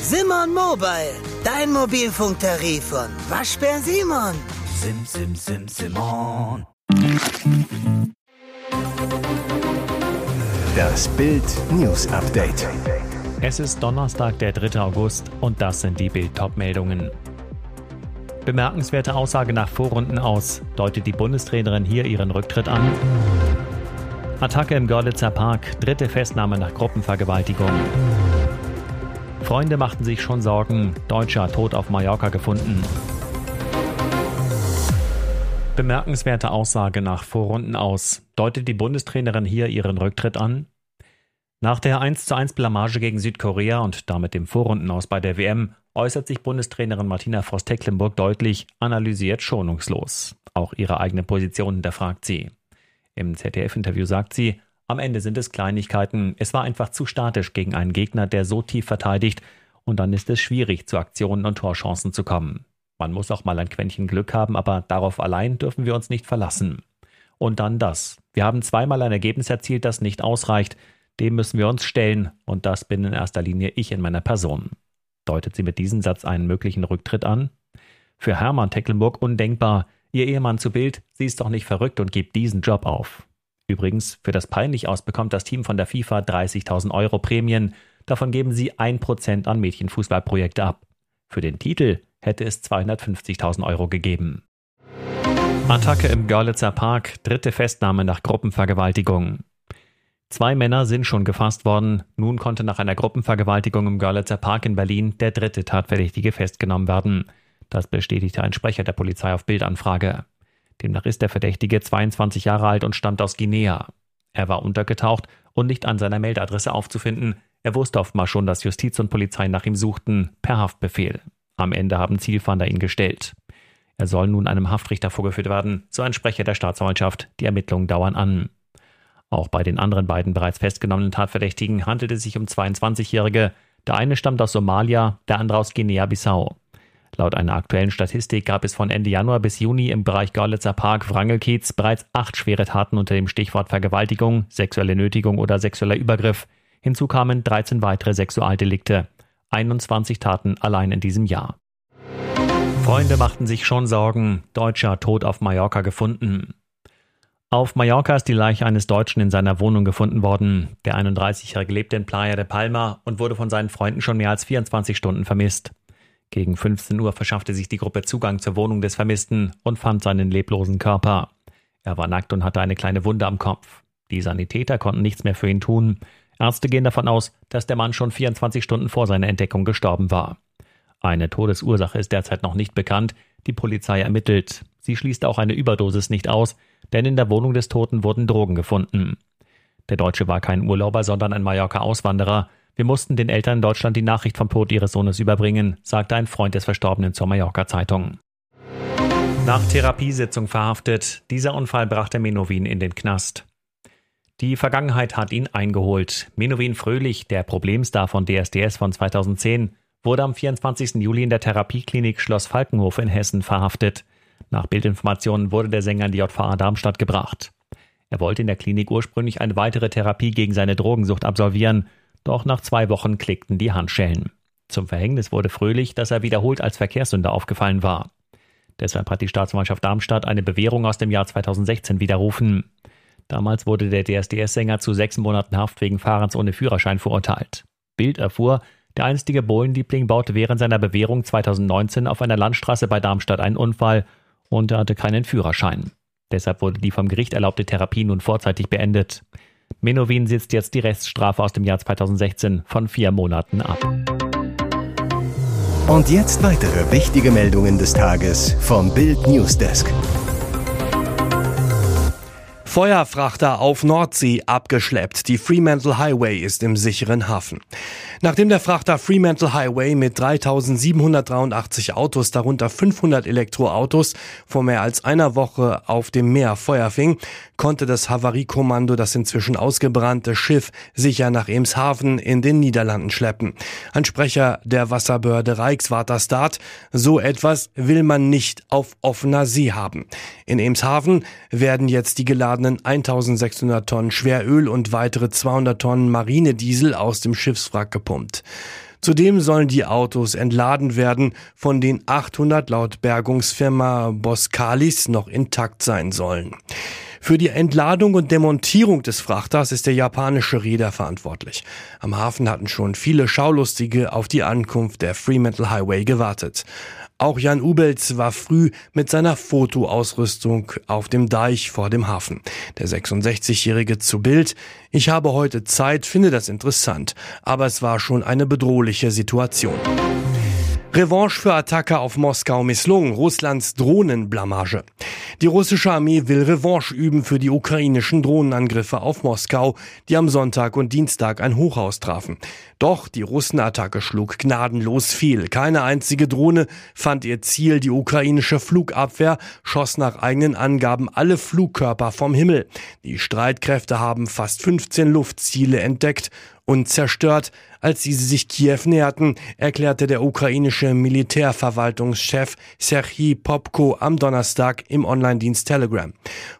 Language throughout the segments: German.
Simon Mobile, dein Mobilfunktarif von Waschbär Simon. Sim, sim, sim, Simon. Das Bild News Update. Es ist Donnerstag, der 3. August und das sind die Bild-Top-Meldungen. Bemerkenswerte Aussage nach Vorrunden aus. Deutet die Bundestrainerin hier ihren Rücktritt an? Attacke im Görlitzer Park, dritte Festnahme nach Gruppenvergewaltigung. Freunde machten sich schon Sorgen, Deutscher tot auf Mallorca gefunden. Bemerkenswerte Aussage nach Vorrunden aus. Deutet die Bundestrainerin hier ihren Rücktritt an? Nach der 1:1 Blamage gegen Südkorea und damit dem Vorrundenaus bei der WM äußert sich Bundestrainerin Martina Voss-Tecklenburg deutlich, analysiert schonungslos. Auch ihre eigene Position hinterfragt sie. Im ZDF-Interview sagt sie, am Ende sind es Kleinigkeiten. Es war einfach zu statisch gegen einen Gegner, der so tief verteidigt, und dann ist es schwierig, zu Aktionen und Torchancen zu kommen. Man muss auch mal ein Quäntchen Glück haben, aber darauf allein dürfen wir uns nicht verlassen. Und dann das. Wir haben zweimal ein Ergebnis erzielt, das nicht ausreicht. Dem müssen wir uns stellen, und das bin in erster Linie ich in meiner Person. Deutet sie mit diesem Satz einen möglichen Rücktritt an? Für Hermann Tecklenburg undenkbar. Ihr Ehemann zu Bild, sie ist doch nicht verrückt und gibt diesen Job auf. Übrigens, für das peinlich aus bekommt das Team von der FIFA 30.000 Euro Prämien. Davon geben sie 1% an Mädchenfußballprojekte ab. Für den Titel hätte es 250.000 Euro gegeben. Attacke im Görlitzer Park, dritte Festnahme nach Gruppenvergewaltigung. Zwei Männer sind schon gefasst worden. Nun konnte nach einer Gruppenvergewaltigung im Görlitzer Park in Berlin der dritte Tatverdächtige festgenommen werden. Das bestätigte ein Sprecher der Polizei auf Bildanfrage. Demnach ist der Verdächtige 22 Jahre alt und stammt aus Guinea. Er war untergetaucht und nicht an seiner Meldeadresse aufzufinden. Er wusste oftmals schon, dass Justiz und Polizei nach ihm suchten, per Haftbefehl. Am Ende haben Zielfahnder ihn gestellt. Er soll nun einem Haftrichter vorgeführt werden, so ein Sprecher der Staatsanwaltschaft. Die Ermittlungen dauern an. Auch bei den anderen beiden bereits festgenommenen Tatverdächtigen handelt es sich um 22-Jährige. Der eine stammt aus Somalia, der andere aus Guinea-Bissau. Laut einer aktuellen Statistik gab es von Ende Januar bis Juni im Bereich Görlitzer Park Wrangelkiez bereits acht schwere Taten unter dem Stichwort Vergewaltigung, sexuelle Nötigung oder sexueller Übergriff. Hinzu kamen 13 weitere Sexualdelikte. 21 Taten allein in diesem Jahr. Freunde machten sich schon Sorgen. Deutscher tot auf Mallorca gefunden. Auf Mallorca ist die Leiche eines Deutschen in seiner Wohnung gefunden worden. Der 31-Jährige lebte in Playa de Palma und wurde von seinen Freunden schon mehr als 24 Stunden vermisst. Gegen 15 Uhr verschaffte sich die Gruppe Zugang zur Wohnung des Vermissten und fand seinen leblosen Körper. Er war nackt und hatte eine kleine Wunde am Kopf. Die Sanitäter konnten nichts mehr für ihn tun. Ärzte gehen davon aus, dass der Mann schon 24 Stunden vor seiner Entdeckung gestorben war. Eine Todesursache ist derzeit noch nicht bekannt. Die Polizei ermittelt. Sie schließt auch eine Überdosis nicht aus, denn in der Wohnung des Toten wurden Drogen gefunden. Der Deutsche war kein Urlauber, sondern ein Mallorca-Auswanderer. Wir mussten den Eltern in Deutschland die Nachricht vom Tod ihres Sohnes überbringen, sagte ein Freund des Verstorbenen zur Mallorca-Zeitung. Nach Therapiesitzung verhaftet. Dieser Unfall brachte Menowin in den Knast. Die Vergangenheit hat ihn eingeholt. Menowin Fröhlich, der Problemstar von DSDS von 2010, wurde am 24. Juli in der Therapieklinik Schloss Falkenhof in Hessen verhaftet. Nach Bildinformationen wurde der Sänger in die JVA Darmstadt gebracht. Er wollte in der Klinik ursprünglich eine weitere Therapie gegen seine Drogensucht absolvieren doch nach zwei Wochen klickten die Handschellen. Zum Verhängnis wurde Fröhlich, dass er wiederholt als Verkehrssünder aufgefallen war. Deshalb hat die Staatsanwaltschaft Darmstadt eine Bewährung aus dem Jahr 2016 widerrufen. Damals wurde der DSDS-Sänger zu sechs Monaten Haft wegen Fahrens ohne Führerschein verurteilt. Bild erfuhr, der einstige Bohlenliebling baute während seiner Bewährung 2019 auf einer Landstraße bei Darmstadt einen Unfall und er hatte keinen Führerschein. Deshalb wurde die vom Gericht erlaubte Therapie nun vorzeitig beendet. Menowin sitzt jetzt die Reststrafe aus dem Jahr 2016 von vier Monaten ab. Und jetzt weitere wichtige Meldungen des Tages vom Bild Newsdesk. Feuerfrachter auf Nordsee abgeschleppt. Die Fremantle Highway ist im sicheren Hafen. Nachdem der Frachter Fremantle Highway mit 3783 Autos, darunter 500 Elektroautos, vor mehr als einer Woche auf dem Meer Feuer fing, konnte das Havariekommando das inzwischen ausgebrannte Schiff sicher nach Emshaven in den Niederlanden schleppen. Ein Sprecher der Wasserbehörde Reichswaterstaat, so etwas will man nicht auf offener See haben. In Emshaven werden jetzt die geladenen werden 1600 Tonnen Schweröl und weitere 200 Tonnen Marinediesel aus dem Schiffswrack gepumpt. Zudem sollen die Autos entladen werden, von den 800 laut Bergungsfirma Boskalis noch intakt sein sollen. Für die Entladung und Demontierung des Frachters ist der japanische Reeder verantwortlich. Am Hafen hatten schon viele Schaulustige auf die Ankunft der Fremantle Highway gewartet. Auch Jan Ubels war früh mit seiner Fotoausrüstung auf dem Deich vor dem Hafen. Der 66-Jährige zu Bild. Ich habe heute Zeit, finde das interessant. Aber es war schon eine bedrohliche Situation. Revanche für Attacke auf Moskau misslungen, Russlands Drohnenblamage. Die russische Armee will Revanche üben für die ukrainischen Drohnenangriffe auf Moskau, die am Sonntag und Dienstag ein Hochhaus trafen. Doch die Russenattacke schlug gnadenlos fehl. Keine einzige Drohne fand ihr Ziel. Die ukrainische Flugabwehr schoss nach eigenen Angaben alle Flugkörper vom Himmel. Die Streitkräfte haben fast 15 Luftziele entdeckt und zerstört, als sie sich Kiew näherten, erklärte der ukrainische Militärverwaltungschef Serhii Popko am Donnerstag im Online-Dienst Telegram.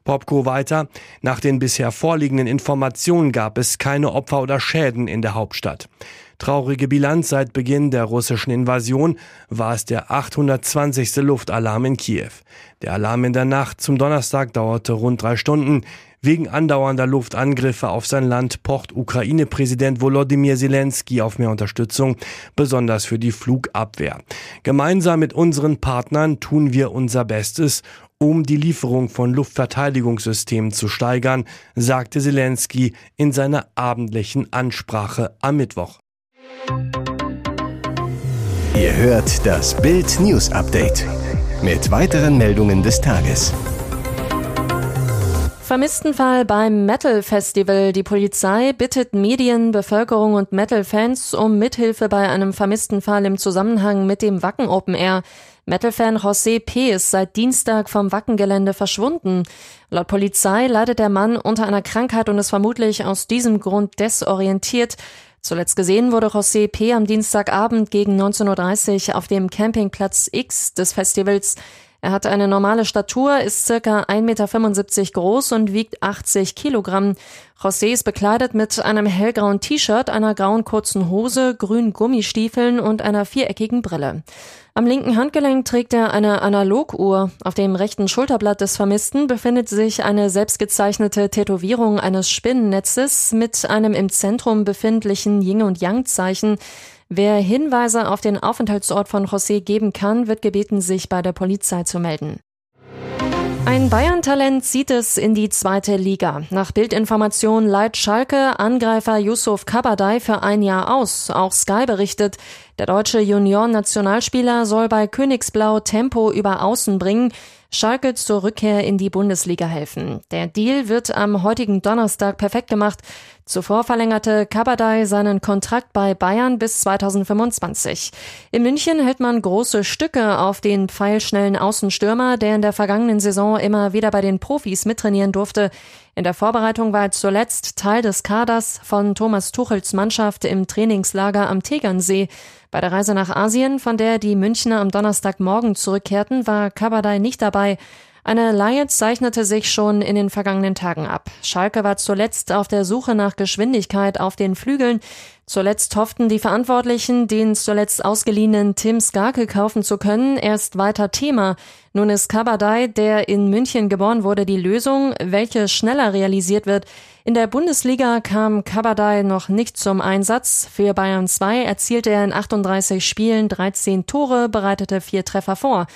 Popko weiter, nach den bisher vorliegenden Informationen gab es keine Opfer oder Schäden in der Hauptstadt. Traurige Bilanz seit Beginn der russischen Invasion war es der 820. Luftalarm in Kiew. Der Alarm in der Nacht zum Donnerstag dauerte rund drei Stunden. Wegen andauernder Luftangriffe auf sein Land pocht Ukraine-Präsident Volodymyr Zelensky auf mehr Unterstützung, besonders für die Flugabwehr. Gemeinsam mit unseren Partnern tun wir unser Bestes, um die Lieferung von Luftverteidigungssystemen zu steigern, sagte Zelensky in seiner abendlichen Ansprache am Mittwoch. Ihr hört das Bild News Update mit weiteren Meldungen des Tages. Vermisstenfall beim Metal Festival. Die Polizei bittet Medien, Bevölkerung und Metal-Fans um Mithilfe bei einem Vermisstenfall im Zusammenhang mit dem Wacken Open Air. Metal-Fan José P. ist seit Dienstag vom Wackengelände verschwunden. Laut Polizei leidet der Mann unter einer Krankheit und ist vermutlich aus diesem Grund desorientiert. Zuletzt gesehen wurde José P. am Dienstagabend gegen 19.30 Uhr auf dem Campingplatz X des Festivals. Er hat eine normale Statur, ist circa 1,75 Meter groß und wiegt 80 Kilogramm. José ist bekleidet mit einem hellgrauen T-Shirt, einer grauen kurzen Hose, grünen Gummistiefeln und einer viereckigen Brille. Am linken Handgelenk trägt er eine Analoguhr. Auf dem rechten Schulterblatt des Vermissten befindet sich eine selbstgezeichnete Tätowierung eines Spinnennetzes mit einem im Zentrum befindlichen Yin- und Yang-Zeichen. Wer Hinweise auf den Aufenthaltsort von José geben kann, wird gebeten, sich bei der Polizei zu melden. Ein Bayern-Talent zieht es in die zweite Liga. Nach Bildinformation leiht Schalke Angreifer Yusuf Kabadai für ein Jahr aus. Auch Sky berichtet, der deutsche Junioren-Nationalspieler soll bei Königsblau Tempo über Außen bringen. Schalke zur Rückkehr in die Bundesliga helfen. Der Deal wird am heutigen Donnerstag perfekt gemacht. Zuvor verlängerte Kabadai seinen Kontrakt bei Bayern bis 2025. In München hält man große Stücke auf den pfeilschnellen Außenstürmer, der in der vergangenen Saison immer wieder bei den Profis mittrainieren durfte. In der Vorbereitung war er zuletzt Teil des Kaders von Thomas Tuchels Mannschaft im Trainingslager am Tegernsee. Bei der Reise nach Asien, von der die Münchner am Donnerstagmorgen zurückkehrten, war Kabadai nicht dabei. Eine Laie zeichnete sich schon in den vergangenen Tagen ab. Schalke war zuletzt auf der Suche nach Geschwindigkeit auf den Flügeln. Zuletzt hofften die Verantwortlichen, den zuletzt ausgeliehenen Tim Skarke kaufen zu können, erst weiter Thema. Nun ist Kabadai, der in München geboren wurde, die Lösung, welche schneller realisiert wird. In der Bundesliga kam Kabadai noch nicht zum Einsatz. Für Bayern 2 erzielte er in 38 Spielen 13 Tore, bereitete vier Treffer vor.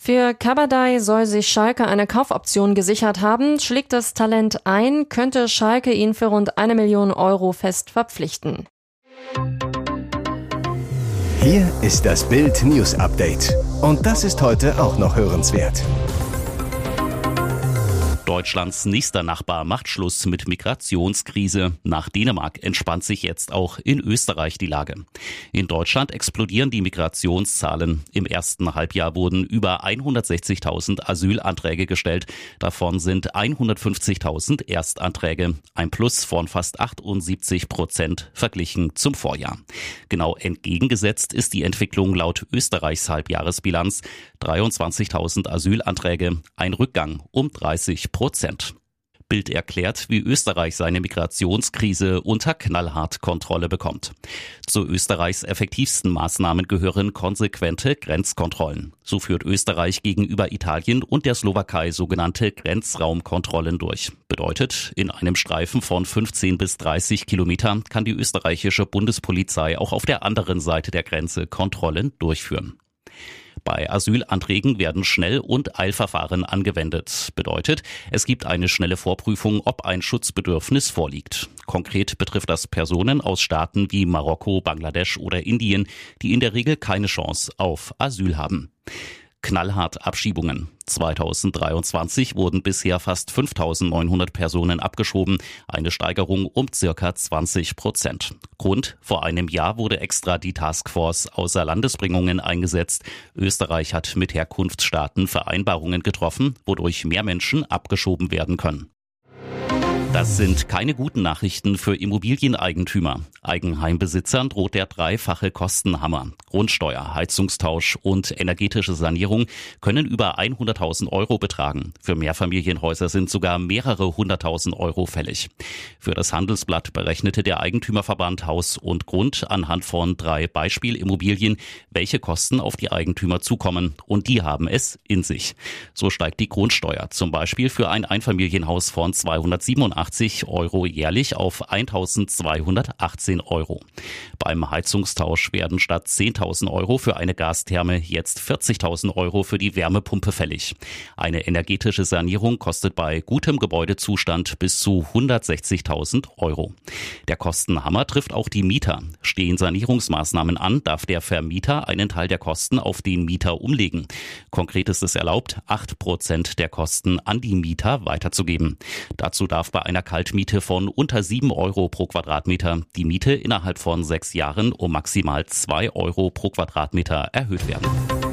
Für Kabadai soll sich Schalke eine Kaufoption gesichert haben. Schlägt das Talent ein, könnte Schalke ihn für rund eine Million Euro fest verpflichten. Hier ist das Bild News Update. Und das ist heute auch noch hörenswert. Deutschlands nächster Nachbar macht Schluss mit Migrationskrise. Nach Dänemark entspannt sich jetzt auch in Österreich die Lage. In Deutschland explodieren die Migrationszahlen. Im ersten Halbjahr wurden über 160.000 Asylanträge gestellt. Davon sind 150.000 Erstanträge. Ein Plus von fast 78 Prozent verglichen zum Vorjahr. Genau entgegengesetzt ist die Entwicklung laut Österreichs Halbjahresbilanz. 23.000 Asylanträge, ein Rückgang um 30 Prozent. Bild erklärt, wie Österreich seine Migrationskrise unter knallhart Kontrolle bekommt. Zu Österreichs effektivsten Maßnahmen gehören konsequente Grenzkontrollen. So führt Österreich gegenüber Italien und der Slowakei sogenannte Grenzraumkontrollen durch. Bedeutet, in einem Streifen von 15 bis 30 Kilometer kann die österreichische Bundespolizei auch auf der anderen Seite der Grenze Kontrollen durchführen. Bei Asylanträgen werden Schnell- und Eilverfahren angewendet. Bedeutet, es gibt eine schnelle Vorprüfung, ob ein Schutzbedürfnis vorliegt. Konkret betrifft das Personen aus Staaten wie Marokko, Bangladesch oder Indien, die in der Regel keine Chance auf Asyl haben knallhart Abschiebungen. 2023 wurden bisher fast 5900 Personen abgeschoben, eine Steigerung um circa 20 Prozent. Grund, vor einem Jahr wurde extra die Taskforce außer Landesbringungen eingesetzt. Österreich hat mit Herkunftsstaaten Vereinbarungen getroffen, wodurch mehr Menschen abgeschoben werden können. Das sind keine guten Nachrichten für Immobilieneigentümer. Eigenheimbesitzern droht der dreifache Kostenhammer. Grundsteuer, Heizungstausch und energetische Sanierung können über 100.000 Euro betragen. Für Mehrfamilienhäuser sind sogar mehrere hunderttausend Euro fällig. Für das Handelsblatt berechnete der Eigentümerverband Haus und Grund anhand von drei Beispielimmobilien, welche Kosten auf die Eigentümer zukommen. Und die haben es in sich. So steigt die Grundsteuer zum Beispiel für ein Einfamilienhaus von 287 180 Euro jährlich auf 1218 Euro. Beim Heizungstausch werden statt 10.000 Euro für eine Gastherme jetzt 40.000 Euro für die Wärmepumpe fällig. Eine energetische Sanierung kostet bei gutem Gebäudezustand bis zu 160.000 Euro. Der Kostenhammer trifft auch die Mieter. Stehen Sanierungsmaßnahmen an, darf der Vermieter einen Teil der Kosten auf den Mieter umlegen. Konkret ist es erlaubt, 8 Prozent der Kosten an die Mieter weiterzugeben. Dazu darf bei einer Kaltmiete von unter 7 Euro pro Quadratmeter die Miete innerhalb von sechs Jahren um maximal 2 Euro pro Quadratmeter erhöht werden.